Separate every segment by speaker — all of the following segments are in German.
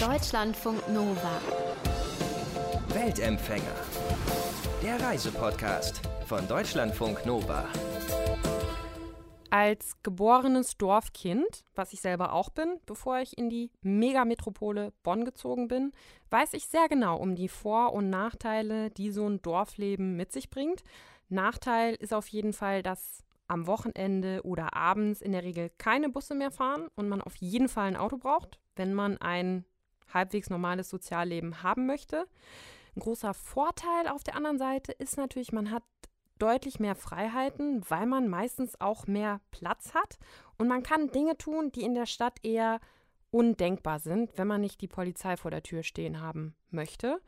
Speaker 1: Deutschlandfunk Nova.
Speaker 2: Weltempfänger. Der Reisepodcast von Deutschlandfunk Nova.
Speaker 3: Als geborenes Dorfkind, was ich selber auch bin, bevor ich in die Megametropole Bonn gezogen bin, weiß ich sehr genau um die Vor- und Nachteile, die so ein Dorfleben mit sich bringt. Nachteil ist auf jeden Fall, dass am Wochenende oder abends in der Regel keine Busse mehr fahren und man auf jeden Fall ein Auto braucht, wenn man ein halbwegs normales Sozialleben haben möchte. Ein großer Vorteil auf der anderen Seite ist natürlich, man hat deutlich mehr Freiheiten, weil man meistens auch mehr Platz hat und man kann Dinge tun, die in der Stadt eher undenkbar sind, wenn man nicht die Polizei vor der Tür stehen haben möchte.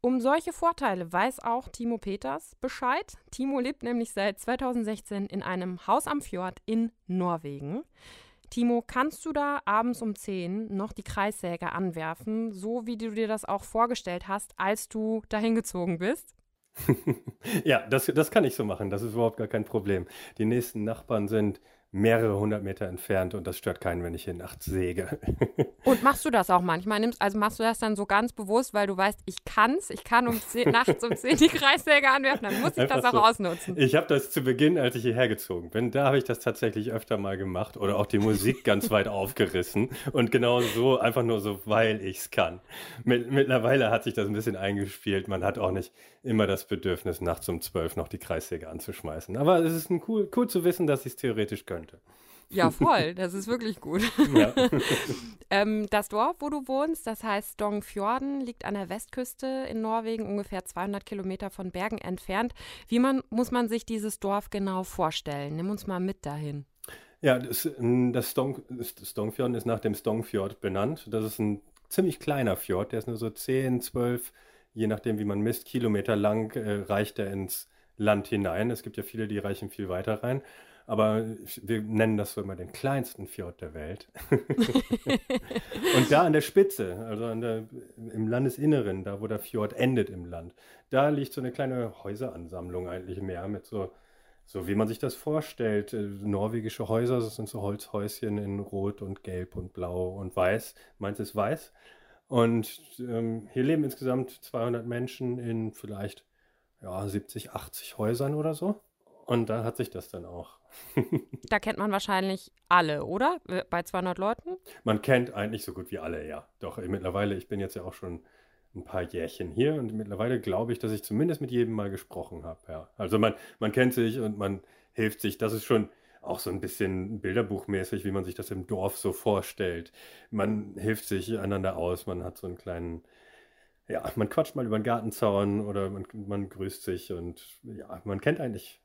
Speaker 3: Um solche Vorteile weiß auch Timo Peters Bescheid. Timo lebt nämlich seit 2016 in einem Haus am Fjord in Norwegen. Timo, kannst du da abends um 10 noch die Kreissäge anwerfen, so wie du dir das auch vorgestellt hast, als du dahin gezogen bist?
Speaker 4: ja, das, das kann ich so machen. Das ist überhaupt gar kein Problem. Die nächsten Nachbarn sind mehrere hundert Meter entfernt und das stört keinen, wenn ich hier nachts säge.
Speaker 3: und machst du das auch manchmal? Nimmst, also machst du das dann so ganz bewusst, weil du weißt, ich kann's, ich kann um 10, nachts um 10 die Kreissäge anwerfen, dann muss ich Einfach das auch so. ausnutzen.
Speaker 4: Ich habe das zu Beginn, als ich hierher gezogen bin, da habe ich das tatsächlich öfter mal gemacht oder auch die Musik ganz weit aufgerissen und genau so, einfach nur so, weil ich's kann. Mittlerweile hat sich das ein bisschen eingespielt. Man hat auch nicht immer das Bedürfnis, nachts um 12 noch die Kreissäge anzuschmeißen. Aber es ist cool, cool zu wissen, dass ich es theoretisch könnte könnte.
Speaker 3: Ja, voll. Das ist wirklich gut. Ja. ähm, das Dorf, wo du wohnst, das heißt Stongfjorden, liegt an der Westküste in Norwegen, ungefähr 200 Kilometer von Bergen entfernt. Wie man, muss man sich dieses Dorf genau vorstellen? Nimm uns mal mit dahin.
Speaker 4: Ja, das, das, Stong, das Stongfjorden ist nach dem Stongfjord benannt. Das ist ein ziemlich kleiner Fjord, der ist nur so 10, 12, je nachdem wie man misst, Kilometer lang, äh, reicht er ins Land hinein. Es gibt ja viele, die reichen viel weiter rein. Aber wir nennen das so immer den kleinsten Fjord der Welt. und da an der Spitze, also der, im Landesinneren, da wo der Fjord endet im Land, da liegt so eine kleine Häuseransammlung eigentlich mehr mit so, so wie man sich das vorstellt. Äh, norwegische Häuser, das sind so Holzhäuschen in Rot und Gelb und Blau und Weiß. Meins ist weiß. Und ähm, hier leben insgesamt 200 Menschen in vielleicht ja, 70, 80 Häusern oder so. Und da hat sich das dann auch.
Speaker 3: Da kennt man wahrscheinlich alle, oder? Bei 200 Leuten?
Speaker 4: Man kennt eigentlich so gut wie alle, ja. Doch mittlerweile, ich bin jetzt ja auch schon ein paar Jährchen hier und mittlerweile glaube ich, dass ich zumindest mit jedem mal gesprochen habe, ja. Also man, man kennt sich und man hilft sich. Das ist schon auch so ein bisschen bilderbuchmäßig, wie man sich das im Dorf so vorstellt. Man hilft sich einander aus, man hat so einen kleinen ja, man quatscht mal über den Gartenzaun oder man, man grüßt sich und ja, man kennt eigentlich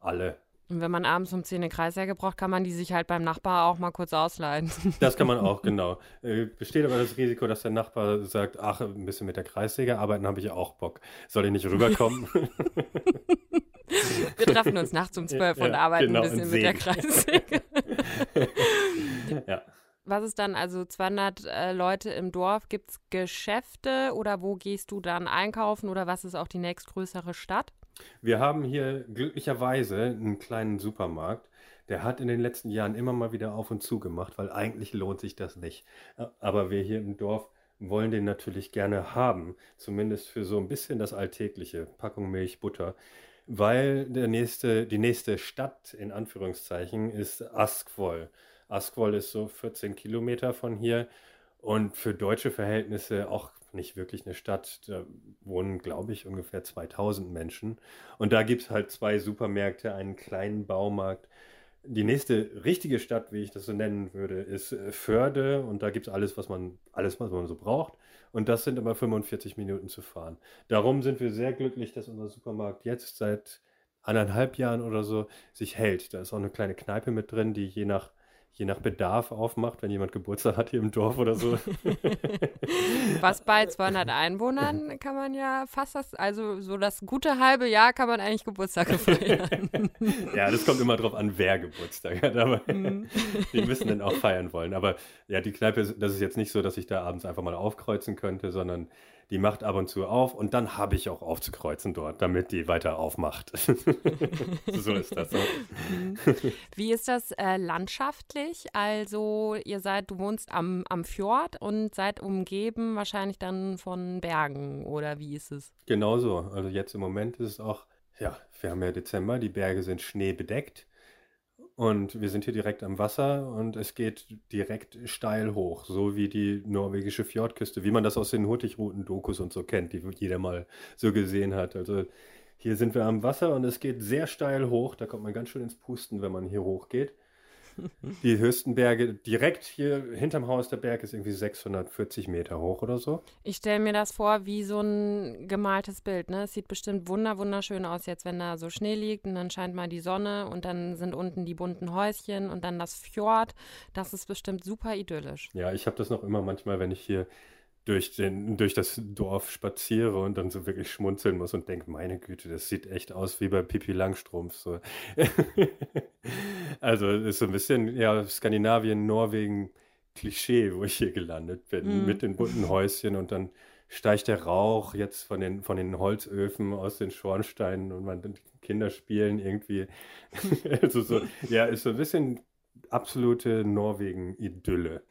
Speaker 4: alle.
Speaker 3: Und wenn man abends um 10 eine Kreissäge braucht, kann man die sich halt beim Nachbar auch mal kurz ausleihen.
Speaker 4: Das kann man auch, genau. Äh, besteht aber das Risiko, dass der Nachbar sagt, ach, ein bisschen mit der Kreissäge arbeiten habe ich auch Bock. Soll ich nicht rüberkommen?
Speaker 3: Wir treffen uns nachts um 12 ja, und arbeiten genau, ein bisschen mit der Kreissäge. ja. Was ist dann, also 200 äh, Leute im Dorf, gibt es Geschäfte oder wo gehst du dann einkaufen oder was ist auch die nächstgrößere Stadt?
Speaker 4: Wir haben hier glücklicherweise einen kleinen Supermarkt. Der hat in den letzten Jahren immer mal wieder auf und zu gemacht, weil eigentlich lohnt sich das nicht. Aber wir hier im Dorf wollen den natürlich gerne haben, zumindest für so ein bisschen das Alltägliche, Packung Milch, Butter, weil der nächste, die nächste Stadt in Anführungszeichen ist Askvoll. Askvoll ist so 14 Kilometer von hier und für deutsche Verhältnisse auch nicht wirklich eine Stadt. Da wohnen, glaube ich, ungefähr 2000 Menschen. Und da gibt es halt zwei Supermärkte, einen kleinen Baumarkt. Die nächste richtige Stadt, wie ich das so nennen würde, ist äh, Förde. Und da gibt es alles, was man, alles, was man so braucht. Und das sind aber 45 Minuten zu fahren. Darum sind wir sehr glücklich, dass unser Supermarkt jetzt seit anderthalb Jahren oder so sich hält. Da ist auch eine kleine Kneipe mit drin, die je nach je nach Bedarf aufmacht, wenn jemand Geburtstag hat hier im Dorf oder so.
Speaker 3: Was bei 200 Einwohnern kann man ja fast das, also so das gute halbe Jahr kann man eigentlich Geburtstage feiern.
Speaker 4: ja, das kommt immer drauf an, wer Geburtstag hat, aber mhm. die müssen dann auch feiern wollen. Aber ja, die Kneipe, das ist jetzt nicht so, dass ich da abends einfach mal aufkreuzen könnte, sondern die macht ab und zu auf und dann habe ich auch aufzukreuzen dort, damit die weiter aufmacht. so ist das. So.
Speaker 3: Wie ist das äh, landschaftlich? Also ihr seid, du wohnst am, am Fjord und seid umgeben wahrscheinlich dann von Bergen oder wie ist es?
Speaker 4: Genau so. Also jetzt im Moment ist es auch, ja, wir haben ja Dezember, die Berge sind schneebedeckt. Und wir sind hier direkt am Wasser und es geht direkt steil hoch, so wie die norwegische Fjordküste, wie man das aus den Hurtigruten-Dokus und so kennt, die jeder mal so gesehen hat. Also hier sind wir am Wasser und es geht sehr steil hoch, da kommt man ganz schön ins Pusten, wenn man hier hochgeht. Die höchsten Berge direkt hier hinterm Haus der Berg ist irgendwie 640 Meter hoch oder so.
Speaker 3: Ich stelle mir das vor wie so ein gemaltes Bild. Ne? Es sieht bestimmt wunder wunderschön aus jetzt, wenn da so Schnee liegt und dann scheint mal die Sonne und dann sind unten die bunten Häuschen und dann das Fjord. Das ist bestimmt super idyllisch.
Speaker 4: Ja, ich habe das noch immer manchmal, wenn ich hier durch, den, durch das Dorf spaziere und dann so wirklich schmunzeln muss und denke, meine Güte, das sieht echt aus wie bei Pipi Langstrumpf. So. also ist so ein bisschen, ja, Skandinavien, Norwegen, Klischee, wo ich hier gelandet bin, mm. mit den bunten Häuschen und dann steigt der Rauch jetzt von den, von den Holzöfen aus den Schornsteinen und man Kinder spielen irgendwie. also so, ja, ist so ein bisschen absolute Norwegen-Idylle.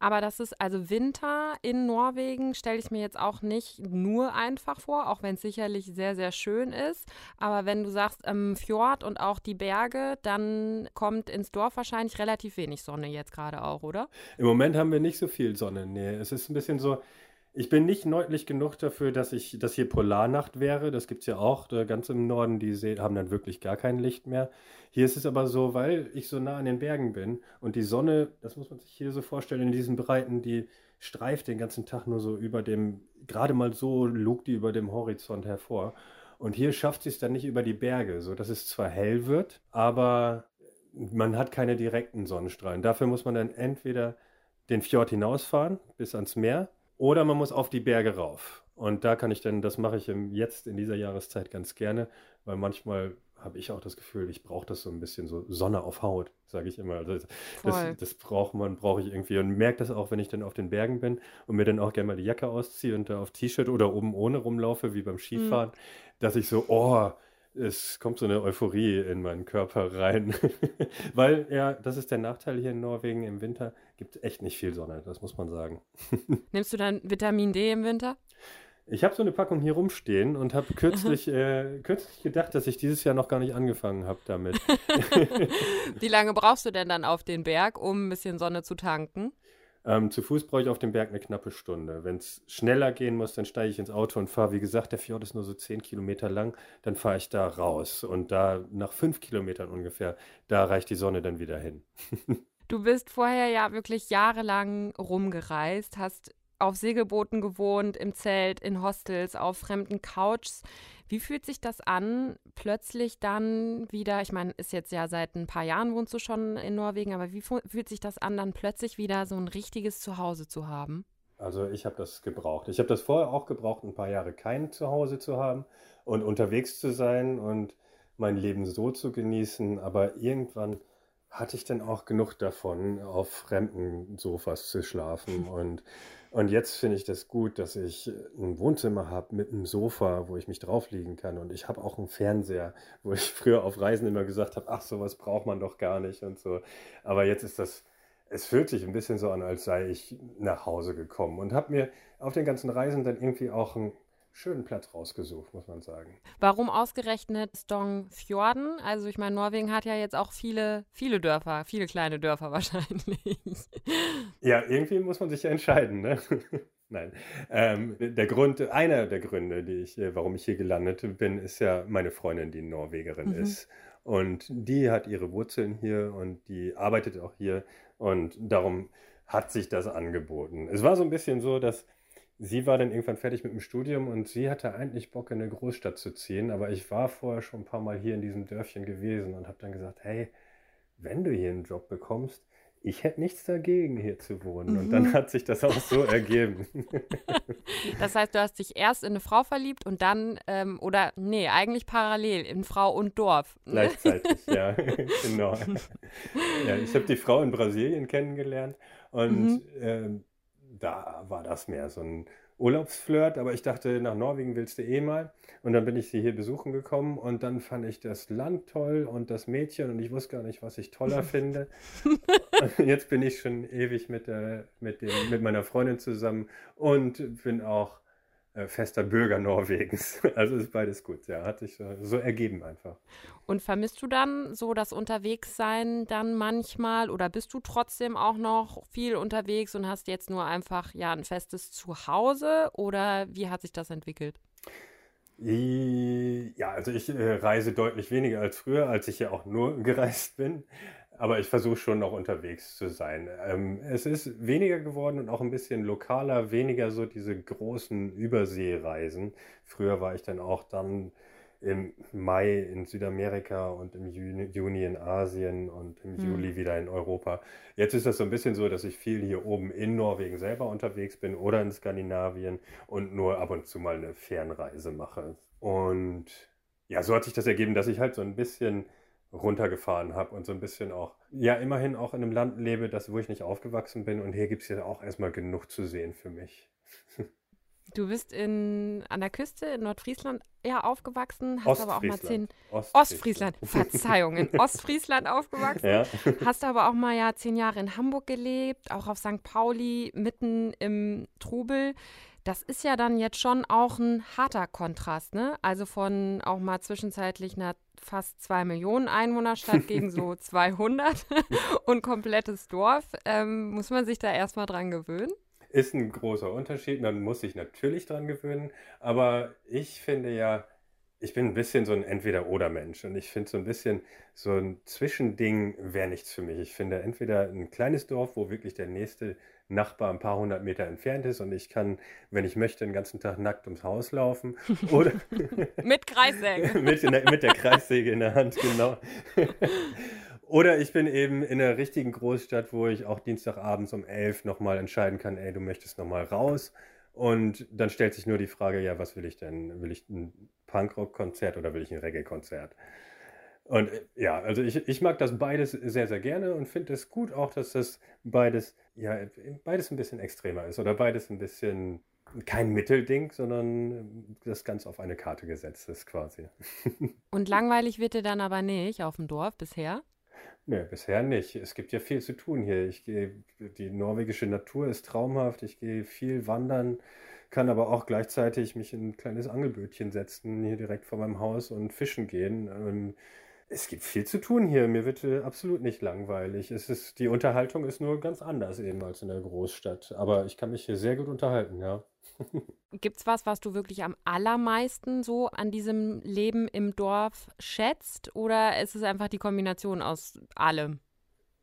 Speaker 3: Aber das ist also Winter in Norwegen, stelle ich mir jetzt auch nicht nur einfach vor, auch wenn es sicherlich sehr, sehr schön ist. Aber wenn du sagst, ähm, Fjord und auch die Berge, dann kommt ins Dorf wahrscheinlich relativ wenig Sonne jetzt gerade auch, oder?
Speaker 4: Im Moment haben wir nicht so viel Sonne. Nee, es ist ein bisschen so, ich bin nicht nördlich genug dafür, dass ich, dass hier Polarnacht wäre. Das gibt es ja auch. Ganz im Norden, die haben dann wirklich gar kein Licht mehr. Hier ist es aber so, weil ich so nah an den Bergen bin und die Sonne, das muss man sich hier so vorstellen, in diesen Breiten, die streift den ganzen Tag nur so über dem, gerade mal so lugt die über dem Horizont hervor. Und hier schafft sie es dann nicht über die Berge, so dass es zwar hell wird, aber man hat keine direkten Sonnenstrahlen. Dafür muss man dann entweder den Fjord hinausfahren bis ans Meer oder man muss auf die Berge rauf. Und da kann ich dann, das mache ich jetzt in dieser Jahreszeit ganz gerne, weil manchmal habe ich auch das Gefühl, ich brauche das so ein bisschen so Sonne auf Haut, sage ich immer. Also das, das, braucht man, brauche ich irgendwie und merke das auch, wenn ich dann auf den Bergen bin und mir dann auch gerne mal die Jacke ausziehe und da auf T-Shirt oder oben ohne rumlaufe, wie beim Skifahren, mhm. dass ich so, oh, es kommt so eine Euphorie in meinen Körper rein. Weil, ja, das ist der Nachteil hier in Norwegen. Im Winter gibt es echt nicht viel Sonne, das muss man sagen.
Speaker 3: Nimmst du dann Vitamin D im Winter?
Speaker 4: Ich habe so eine Packung hier rumstehen und habe kürzlich, äh, kürzlich gedacht, dass ich dieses Jahr noch gar nicht angefangen habe damit.
Speaker 3: Wie lange brauchst du denn dann auf den Berg, um ein bisschen Sonne zu tanken?
Speaker 4: Ähm, zu Fuß brauche ich auf dem Berg eine knappe Stunde. Wenn es schneller gehen muss, dann steige ich ins Auto und fahre. Wie gesagt, der Fjord ist nur so zehn Kilometer lang. Dann fahre ich da raus. Und da nach fünf Kilometern ungefähr, da reicht die Sonne dann wieder hin.
Speaker 3: du bist vorher ja wirklich jahrelang rumgereist, hast auf Segelbooten gewohnt, im Zelt, in Hostels, auf fremden Couches. Wie fühlt sich das an, plötzlich dann wieder, ich meine, ist jetzt ja seit ein paar Jahren wohnst du schon in Norwegen, aber wie fühlt sich das an, dann plötzlich wieder so ein richtiges Zuhause zu haben?
Speaker 4: Also ich habe das gebraucht. Ich habe das vorher auch gebraucht, ein paar Jahre kein Zuhause zu haben und unterwegs zu sein und mein Leben so zu genießen. Aber irgendwann hatte ich dann auch genug davon, auf fremden Sofas zu schlafen und und jetzt finde ich das gut, dass ich ein Wohnzimmer habe mit einem Sofa, wo ich mich drauflegen kann. Und ich habe auch einen Fernseher, wo ich früher auf Reisen immer gesagt habe, ach, sowas braucht man doch gar nicht und so. Aber jetzt ist das, es fühlt sich ein bisschen so an, als sei ich nach Hause gekommen und habe mir auf den ganzen Reisen dann irgendwie auch ein schönen Platz rausgesucht, muss man sagen.
Speaker 3: Warum ausgerechnet Stongfjorden? Also ich meine, Norwegen hat ja jetzt auch viele, viele Dörfer, viele kleine Dörfer wahrscheinlich.
Speaker 4: Ja, irgendwie muss man sich ja entscheiden, ne? Nein. Ähm, der Grund, einer der Gründe, die ich, äh, warum ich hier gelandet bin, ist ja meine Freundin, die Norwegerin mhm. ist. Und die hat ihre Wurzeln hier und die arbeitet auch hier. Und darum hat sich das angeboten. Es war so ein bisschen so, dass sie war dann irgendwann fertig mit dem Studium und sie hatte eigentlich Bock, in eine Großstadt zu ziehen. Aber ich war vorher schon ein paar Mal hier in diesem Dörfchen gewesen und habe dann gesagt, hey, wenn du hier einen Job bekommst, ich hätte nichts dagegen, hier zu wohnen. Mhm. Und dann mhm. hat sich das auch so ergeben.
Speaker 3: Das heißt, du hast dich erst in eine Frau verliebt und dann, ähm, oder nee, eigentlich parallel in Frau und Dorf.
Speaker 4: Gleichzeitig, ja, genau. Ja, ich habe die Frau in Brasilien kennengelernt und mhm. ähm, da war das mehr so ein Urlaubsflirt, aber ich dachte, nach Norwegen willst du eh mal. Und dann bin ich sie hier besuchen gekommen und dann fand ich das Land toll und das Mädchen und ich wusste gar nicht, was ich toller finde. Jetzt bin ich schon ewig mit, der, mit, dem, mit meiner Freundin zusammen und bin auch äh, fester Bürger Norwegens. Also ist beides gut, ja, hat sich so, so ergeben einfach.
Speaker 3: Und vermisst du dann so das Unterwegssein dann manchmal oder bist du trotzdem auch noch viel unterwegs und hast jetzt nur einfach ja ein festes Zuhause oder wie hat sich das entwickelt?
Speaker 4: Ja, also ich äh, reise deutlich weniger als früher, als ich ja auch nur gereist bin. Aber ich versuche schon noch unterwegs zu sein. Ähm, es ist weniger geworden und auch ein bisschen lokaler, weniger so diese großen Überseereisen. Früher war ich dann auch dann im Mai in Südamerika und im Juni in Asien und im hm. Juli wieder in Europa. Jetzt ist das so ein bisschen so, dass ich viel hier oben in Norwegen selber unterwegs bin oder in Skandinavien und nur ab und zu mal eine Fernreise mache. Und ja, so hat sich das ergeben, dass ich halt so ein bisschen runtergefahren habe und so ein bisschen auch, ja, immerhin auch in einem Land lebe, das, wo ich nicht aufgewachsen bin. Und hier gibt es ja auch erstmal genug zu sehen für mich.
Speaker 3: Du bist in, an der Küste in Nordfriesland ja aufgewachsen, hast aber auch mal zehn.
Speaker 4: Ostfriesland.
Speaker 3: Ostfriesland, Verzeihung, in Ostfriesland aufgewachsen. Ja. Hast aber auch mal ja zehn Jahre in Hamburg gelebt, auch auf St. Pauli, mitten im Trubel. Das ist ja dann jetzt schon auch ein harter Kontrast, ne? Also von auch mal zwischenzeitlich einer fast zwei Millionen Einwohnerstadt gegen so 200 und komplettes Dorf. Ähm, muss man sich da erstmal dran gewöhnen?
Speaker 4: Ist ein großer Unterschied, man muss sich natürlich dran gewöhnen, aber ich finde ja, ich bin ein bisschen so ein Entweder-Oder-Mensch und ich finde so ein bisschen so ein Zwischending wäre nichts für mich. Ich finde entweder ein kleines Dorf, wo wirklich der nächste Nachbar ein paar hundert Meter entfernt ist und ich kann, wenn ich möchte, den ganzen Tag nackt ums Haus laufen. Oder
Speaker 3: mit Kreissäge.
Speaker 4: mit, mit der Kreissäge in der Hand, genau. Oder ich bin eben in einer richtigen Großstadt, wo ich auch Dienstagabends um elf nochmal entscheiden kann, ey, du möchtest nochmal raus. Und dann stellt sich nur die Frage, ja, was will ich denn? Will ich ein Punkrock-Konzert oder will ich ein Reggae-Konzert? Und äh, ja, also ich, ich mag das beides sehr, sehr gerne und finde es gut auch, dass das beides, ja, beides ein bisschen extremer ist oder beides ein bisschen kein Mittelding, sondern das ganz auf eine Karte gesetzt ist quasi.
Speaker 3: Und langweilig wird dir dann aber nicht auf dem Dorf bisher?
Speaker 4: Nö, bisher nicht. Es gibt ja viel zu tun hier. Ich gehe, die norwegische Natur ist traumhaft. Ich gehe viel wandern, kann aber auch gleichzeitig mich in ein kleines Angelbötchen setzen, hier direkt vor meinem Haus und fischen gehen. Ähm, es gibt viel zu tun hier. Mir wird äh, absolut nicht langweilig. Es ist, die Unterhaltung ist nur ganz anders eben als in der Großstadt. Aber ich kann mich hier sehr gut unterhalten, ja.
Speaker 3: Gibt es was, was du wirklich am allermeisten so an diesem Leben im Dorf schätzt? Oder ist es einfach die Kombination aus allem?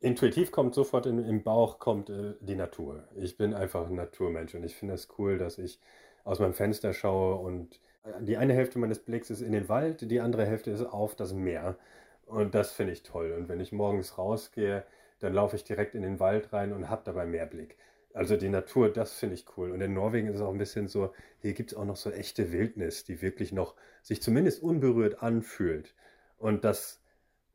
Speaker 4: Intuitiv kommt sofort in, im Bauch kommt äh, die Natur. Ich bin einfach ein Naturmensch und ich finde es das cool, dass ich aus meinem Fenster schaue und die eine Hälfte meines Blicks ist in den Wald, die andere Hälfte ist auf das Meer. Und das finde ich toll. Und wenn ich morgens rausgehe, dann laufe ich direkt in den Wald rein und habe dabei Mehrblick. Also die Natur, das finde ich cool. Und in Norwegen ist es auch ein bisschen so, hier gibt es auch noch so echte Wildnis, die wirklich noch sich zumindest unberührt anfühlt. Und das,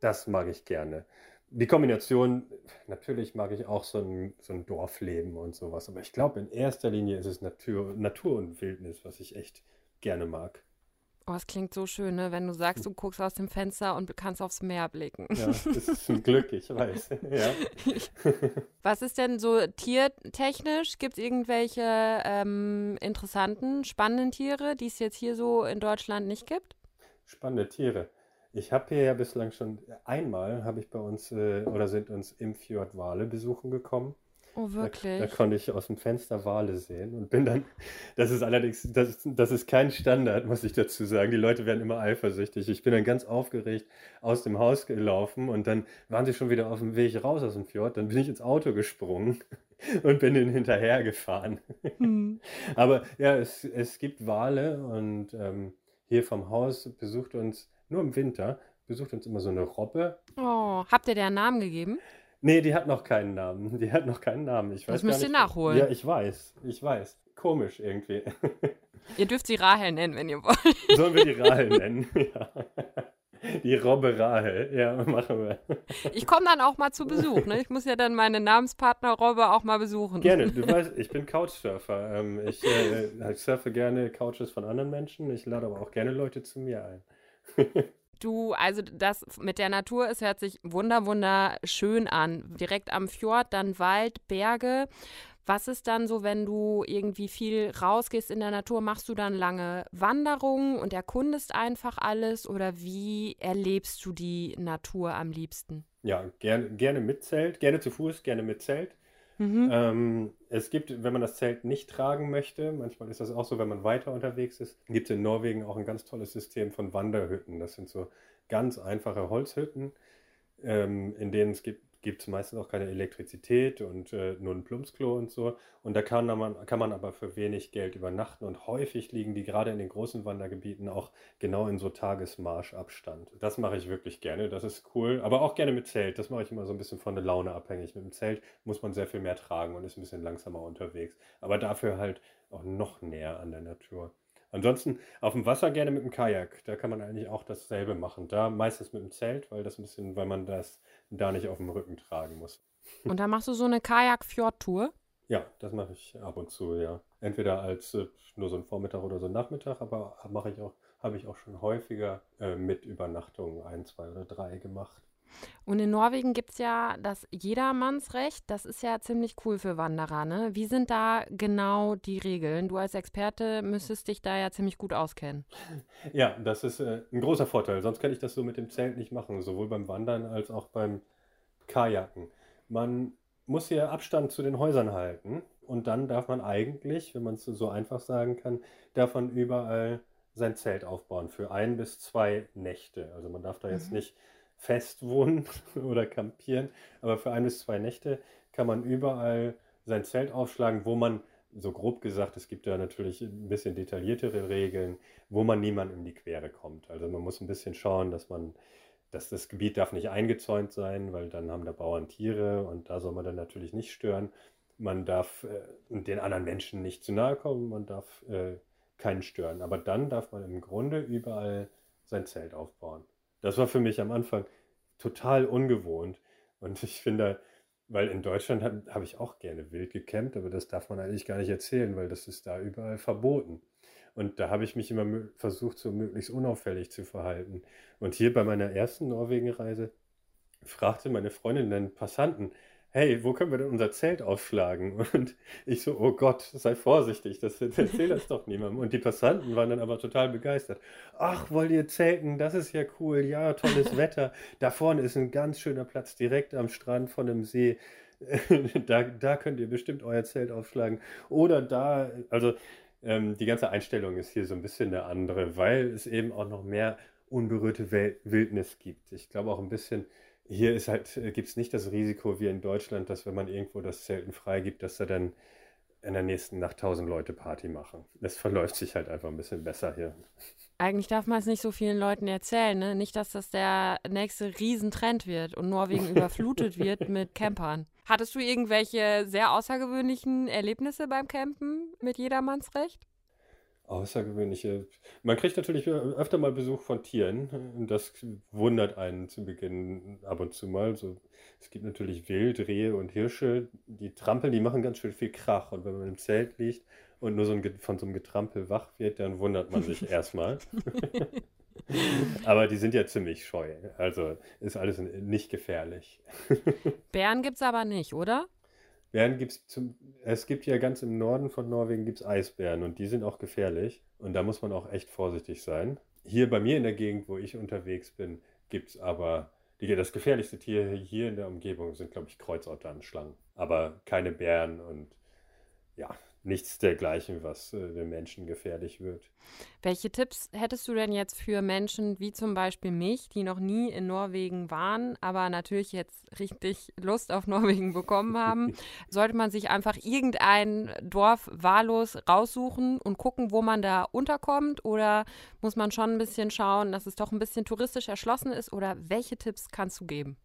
Speaker 4: das mag ich gerne. Die Kombination, natürlich mag ich auch so ein, so ein Dorfleben und sowas. Aber ich glaube, in erster Linie ist es Natur, Natur und Wildnis, was ich echt gerne mag.
Speaker 3: Oh, es klingt so schön, ne? wenn du sagst, du guckst aus dem Fenster und kannst aufs Meer blicken.
Speaker 4: Ja, das ist ein Glück, ich weiß. Ja.
Speaker 3: Was ist denn so tiertechnisch? Gibt es irgendwelche ähm, interessanten, spannenden Tiere, die es jetzt hier so in Deutschland nicht gibt?
Speaker 4: Spannende Tiere. Ich habe hier ja bislang schon einmal, habe ich bei uns äh, oder sind uns im Fjord Wale besuchen gekommen.
Speaker 3: Oh, wirklich?
Speaker 4: Da, da, konnte ich aus dem Fenster Wale sehen und bin dann, das ist allerdings, das, das ist kein Standard, muss ich dazu sagen. Die Leute werden immer eifersüchtig. Ich bin dann ganz aufgeregt aus dem Haus gelaufen und dann waren sie schon wieder auf dem Weg raus aus dem Fjord. Dann bin ich ins Auto gesprungen und bin ihnen hinterher gefahren. Hm. Aber ja, es, es gibt Wale und ähm, hier vom Haus besucht uns, nur im Winter, besucht uns immer so eine Robbe.
Speaker 3: Oh, habt ihr der einen Namen gegeben?
Speaker 4: Nee, die hat noch keinen Namen. Die hat noch keinen Namen. Ich weiß
Speaker 3: das müsst
Speaker 4: ihr
Speaker 3: nachholen.
Speaker 4: Ja, ich weiß. Ich weiß. Komisch irgendwie.
Speaker 3: Ihr dürft sie Rahel nennen, wenn ihr wollt.
Speaker 4: Sollen wir die Rahel nennen? ja. Die Robbe Rahel, ja, machen wir.
Speaker 3: Ich komme dann auch mal zu Besuch, ne? Ich muss ja dann meine Namenspartner Robbe auch mal besuchen.
Speaker 4: Gerne, du weißt, ich bin Couchsurfer. Ähm, ich äh, surfe gerne Couches von anderen Menschen, ich lade aber auch gerne Leute zu mir ein.
Speaker 3: Du, also das mit der Natur, es hört sich wunder, wunderschön an. Direkt am Fjord, dann Wald, Berge. Was ist dann so, wenn du irgendwie viel rausgehst in der Natur? Machst du dann lange Wanderungen und erkundest einfach alles oder wie erlebst du die Natur am liebsten?
Speaker 4: Ja, gerne, gerne mit Zelt, gerne zu Fuß, gerne mit Zelt. Mhm. Ähm, es gibt, wenn man das Zelt nicht tragen möchte, manchmal ist das auch so, wenn man weiter unterwegs ist, gibt es in Norwegen auch ein ganz tolles System von Wanderhütten. Das sind so ganz einfache Holzhütten, ähm, in denen es gibt gibt es meistens auch keine Elektrizität und äh, nur ein Plumpsklo und so. Und da kann man, kann man aber für wenig Geld übernachten. Und häufig liegen die gerade in den großen Wandergebieten auch genau in so Tagesmarschabstand. Das mache ich wirklich gerne, das ist cool. Aber auch gerne mit Zelt. Das mache ich immer so ein bisschen von der Laune abhängig. Mit dem Zelt muss man sehr viel mehr tragen und ist ein bisschen langsamer unterwegs. Aber dafür halt auch noch näher an der Natur. Ansonsten auf dem Wasser gerne mit dem Kajak. Da kann man eigentlich auch dasselbe machen. Da meistens mit dem Zelt, weil das ein bisschen, weil man das da nicht auf dem Rücken tragen muss.
Speaker 3: Und da machst du so eine Kajak-Fjord-Tour?
Speaker 4: Ja, das mache ich ab und zu, ja. Entweder als äh, nur so ein Vormittag oder so ein Nachmittag, aber mache ich auch, habe ich auch schon häufiger äh, mit Übernachtungen ein, zwei oder drei gemacht.
Speaker 3: Und in Norwegen gibt es ja das Jedermannsrecht. Das ist ja ziemlich cool für Wanderer. Ne? Wie sind da genau die Regeln? Du als Experte müsstest dich da ja ziemlich gut auskennen.
Speaker 4: Ja, das ist äh, ein großer Vorteil. Sonst kann ich das so mit dem Zelt nicht machen, sowohl beim Wandern als auch beim Kajaken. Man muss hier Abstand zu den Häusern halten und dann darf man eigentlich, wenn man es so einfach sagen kann, davon überall sein Zelt aufbauen für ein bis zwei Nächte. Also man darf da jetzt mhm. nicht festwohnen oder campieren. Aber für ein bis zwei Nächte kann man überall sein Zelt aufschlagen, wo man, so grob gesagt, es gibt da natürlich ein bisschen detailliertere Regeln, wo man niemandem in die Quere kommt. Also man muss ein bisschen schauen, dass man, dass das Gebiet darf nicht eingezäunt sein, weil dann haben da Bauern Tiere und da soll man dann natürlich nicht stören. Man darf äh, den anderen Menschen nicht zu nahe kommen, man darf äh, keinen stören. Aber dann darf man im Grunde überall sein Zelt aufbauen. Das war für mich am Anfang total ungewohnt. Und ich finde, weil in Deutschland habe hab ich auch gerne wild gecampt, aber das darf man eigentlich gar nicht erzählen, weil das ist da überall verboten. Und da habe ich mich immer versucht, so möglichst unauffällig zu verhalten. Und hier bei meiner ersten Norwegen-Reise fragte meine Freundin den Passanten, hey, wo können wir denn unser Zelt aufschlagen? Und ich so, oh Gott, sei vorsichtig, das erzähl das doch niemandem. Und die Passanten waren dann aber total begeistert. Ach, wollt ihr zelten? Das ist ja cool. Ja, tolles Wetter. Da vorne ist ein ganz schöner Platz direkt am Strand von einem See. da, da könnt ihr bestimmt euer Zelt aufschlagen. Oder da, also ähm, die ganze Einstellung ist hier so ein bisschen eine andere, weil es eben auch noch mehr unberührte Wildnis gibt. Ich glaube auch ein bisschen hier ist halt, äh, gibt es nicht das Risiko wie in Deutschland, dass wenn man irgendwo das Zelten freigibt, dass da dann in der nächsten Nacht tausend Leute Party machen. Das verläuft sich halt einfach ein bisschen besser hier.
Speaker 3: Eigentlich darf man es nicht so vielen Leuten erzählen, ne? Nicht, dass das der nächste Riesentrend wird und Norwegen überflutet wird mit Campern. Hattest du irgendwelche sehr außergewöhnlichen Erlebnisse beim Campen mit Jedermannsrecht?
Speaker 4: Außergewöhnliche. Man kriegt natürlich öfter mal Besuch von Tieren. Das wundert einen zu Beginn ab und zu mal. So, es gibt natürlich Wild, Rehe und Hirsche. Die trampeln, die machen ganz schön viel Krach. Und wenn man im Zelt liegt und nur so ein, von so einem Getrampel wach wird, dann wundert man sich erstmal. aber die sind ja ziemlich scheu. Also ist alles nicht gefährlich.
Speaker 3: Bären gibt es aber nicht, oder?
Speaker 4: Bären gibt es zum, es gibt ja ganz im Norden von Norwegen gibt's Eisbären und die sind auch gefährlich und da muss man auch echt vorsichtig sein. Hier bei mir in der Gegend, wo ich unterwegs bin, gibt es aber, das gefährlichste Tier hier in der Umgebung sind, glaube ich, Kreuzottern, Aber keine Bären und ja, nichts dergleichen, was äh, den Menschen gefährlich wird.
Speaker 3: Welche Tipps hättest du denn jetzt für Menschen wie zum Beispiel mich, die noch nie in Norwegen waren, aber natürlich jetzt richtig Lust auf Norwegen bekommen haben? Sollte man sich einfach irgendein Dorf wahllos raussuchen und gucken, wo man da unterkommt? Oder muss man schon ein bisschen schauen, dass es doch ein bisschen touristisch erschlossen ist? Oder welche Tipps kannst du geben?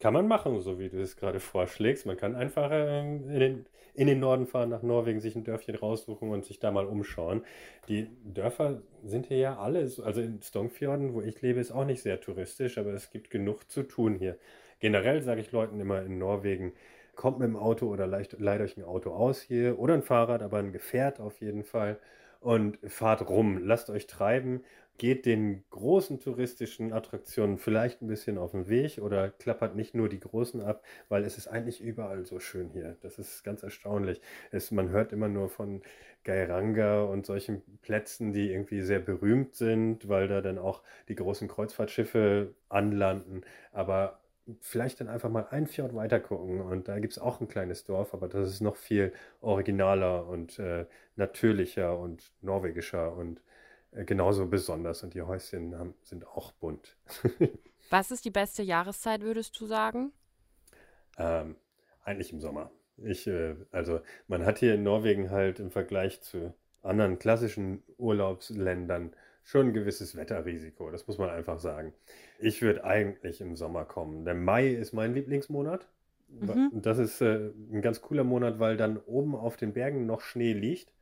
Speaker 4: Kann man machen, so wie du es gerade vorschlägst. Man kann einfach ähm, in, den, in den Norden fahren, nach Norwegen, sich ein Dörfchen raussuchen und sich da mal umschauen. Die Dörfer sind hier ja alle, also in Stongfjorden, wo ich lebe, ist auch nicht sehr touristisch, aber es gibt genug zu tun hier. Generell sage ich Leuten immer in Norwegen, kommt mit dem Auto oder leiht, leiht euch ein Auto aus hier oder ein Fahrrad, aber ein Gefährt auf jeden Fall und fahrt rum, lasst euch treiben geht den großen touristischen Attraktionen vielleicht ein bisschen auf den Weg oder klappert nicht nur die großen ab, weil es ist eigentlich überall so schön hier. Das ist ganz erstaunlich. Es, man hört immer nur von Gairanga und solchen Plätzen, die irgendwie sehr berühmt sind, weil da dann auch die großen Kreuzfahrtschiffe anlanden. Aber vielleicht dann einfach mal ein Fjord weiter gucken und da gibt es auch ein kleines Dorf, aber das ist noch viel originaler und äh, natürlicher und norwegischer und genauso besonders und die Häuschen haben, sind auch bunt.
Speaker 3: Was ist die beste Jahreszeit, würdest du sagen?
Speaker 4: Ähm, eigentlich im Sommer. Ich, äh, also man hat hier in Norwegen halt im Vergleich zu anderen klassischen Urlaubsländern schon ein gewisses Wetterrisiko. Das muss man einfach sagen. Ich würde eigentlich im Sommer kommen. Der Mai ist mein Lieblingsmonat. Mhm. Das ist äh, ein ganz cooler Monat, weil dann oben auf den Bergen noch Schnee liegt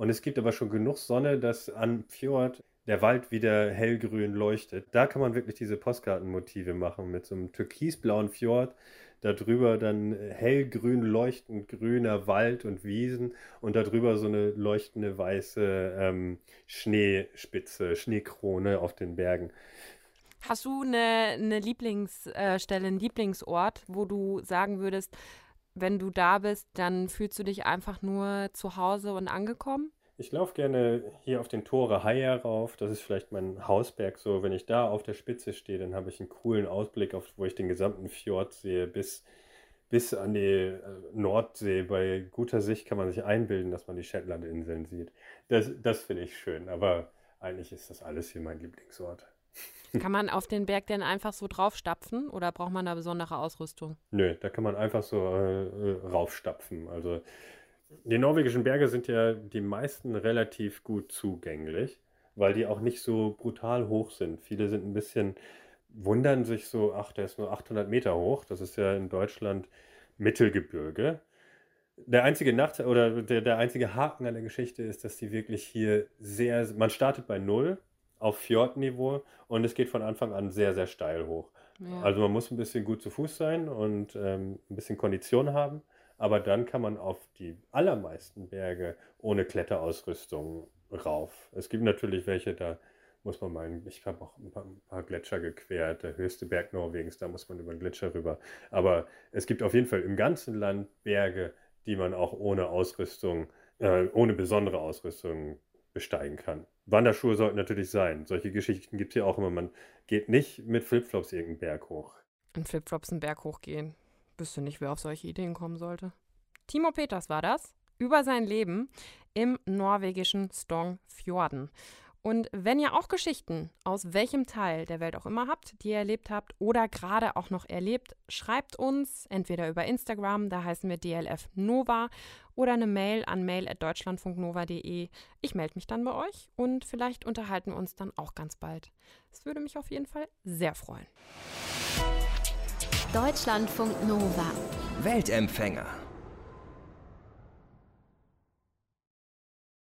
Speaker 4: und es gibt aber schon genug Sonne, dass an Fjord der Wald wieder hellgrün leuchtet. Da kann man wirklich diese Postkartenmotive machen mit so einem türkisblauen Fjord. Darüber dann hellgrün leuchtend grüner Wald und Wiesen und darüber so eine leuchtende weiße ähm, Schneespitze, Schneekrone auf den Bergen.
Speaker 3: Hast du eine, eine Lieblingsstelle, einen Lieblingsort, wo du sagen würdest, wenn du da bist, dann fühlst du dich einfach nur zu Hause und angekommen?
Speaker 4: Ich laufe gerne hier auf den Tore Haier rauf. Das ist vielleicht mein Hausberg so. Wenn ich da auf der Spitze stehe, dann habe ich einen coolen Ausblick, auf, wo ich den gesamten Fjord sehe, bis, bis an die äh, Nordsee. Bei guter Sicht kann man sich einbilden, dass man die Shetlandinseln sieht. Das, das finde ich schön. Aber eigentlich ist das alles hier mein Lieblingsort.
Speaker 3: Kann man auf den Berg denn einfach so draufstapfen oder braucht man da besondere Ausrüstung?
Speaker 4: Nö, da kann man einfach so äh, äh, raufstapfen. Also die norwegischen Berge sind ja die meisten relativ gut zugänglich, weil die auch nicht so brutal hoch sind. Viele sind ein bisschen, wundern sich so, ach, der ist nur 800 Meter hoch. Das ist ja in Deutschland Mittelgebirge. Der einzige Nachteil oder der, der einzige Haken an der Geschichte ist, dass die wirklich hier sehr, man startet bei Null auf Fjordniveau und es geht von Anfang an sehr, sehr steil hoch. Ja. Also man muss ein bisschen gut zu Fuß sein und ähm, ein bisschen Kondition haben, aber dann kann man auf die allermeisten Berge ohne Kletterausrüstung rauf. Es gibt natürlich welche, da muss man mal, ich habe auch ein paar, ein paar, Gletscher gequert, der höchste Berg Norwegens, da muss man über einen Gletscher rüber. Aber es gibt auf jeden Fall im ganzen Land Berge, die man auch ohne Ausrüstung, äh, ohne besondere Ausrüstung besteigen kann. Wanderschuhe sollten natürlich sein. Solche Geschichten gibt es ja auch immer. Man geht nicht mit Flipflops irgendeinen Berg hoch.
Speaker 3: In Flipflops einen Berg hochgehen. Wüsste nicht, wer auf solche Ideen kommen sollte. Timo Peters war das. Über sein Leben im norwegischen Stongfjorden. Und wenn ihr auch Geschichten aus welchem Teil der Welt auch immer habt, die ihr erlebt habt oder gerade auch noch erlebt, schreibt uns entweder über Instagram, da heißen wir DLF Nova, oder eine Mail an mail.deutschlandfunknova.de. Ich melde mich dann bei euch und vielleicht unterhalten wir uns dann auch ganz bald. Es würde mich auf jeden Fall sehr freuen.
Speaker 1: Deutschlandfunk Nova.
Speaker 2: Weltempfänger.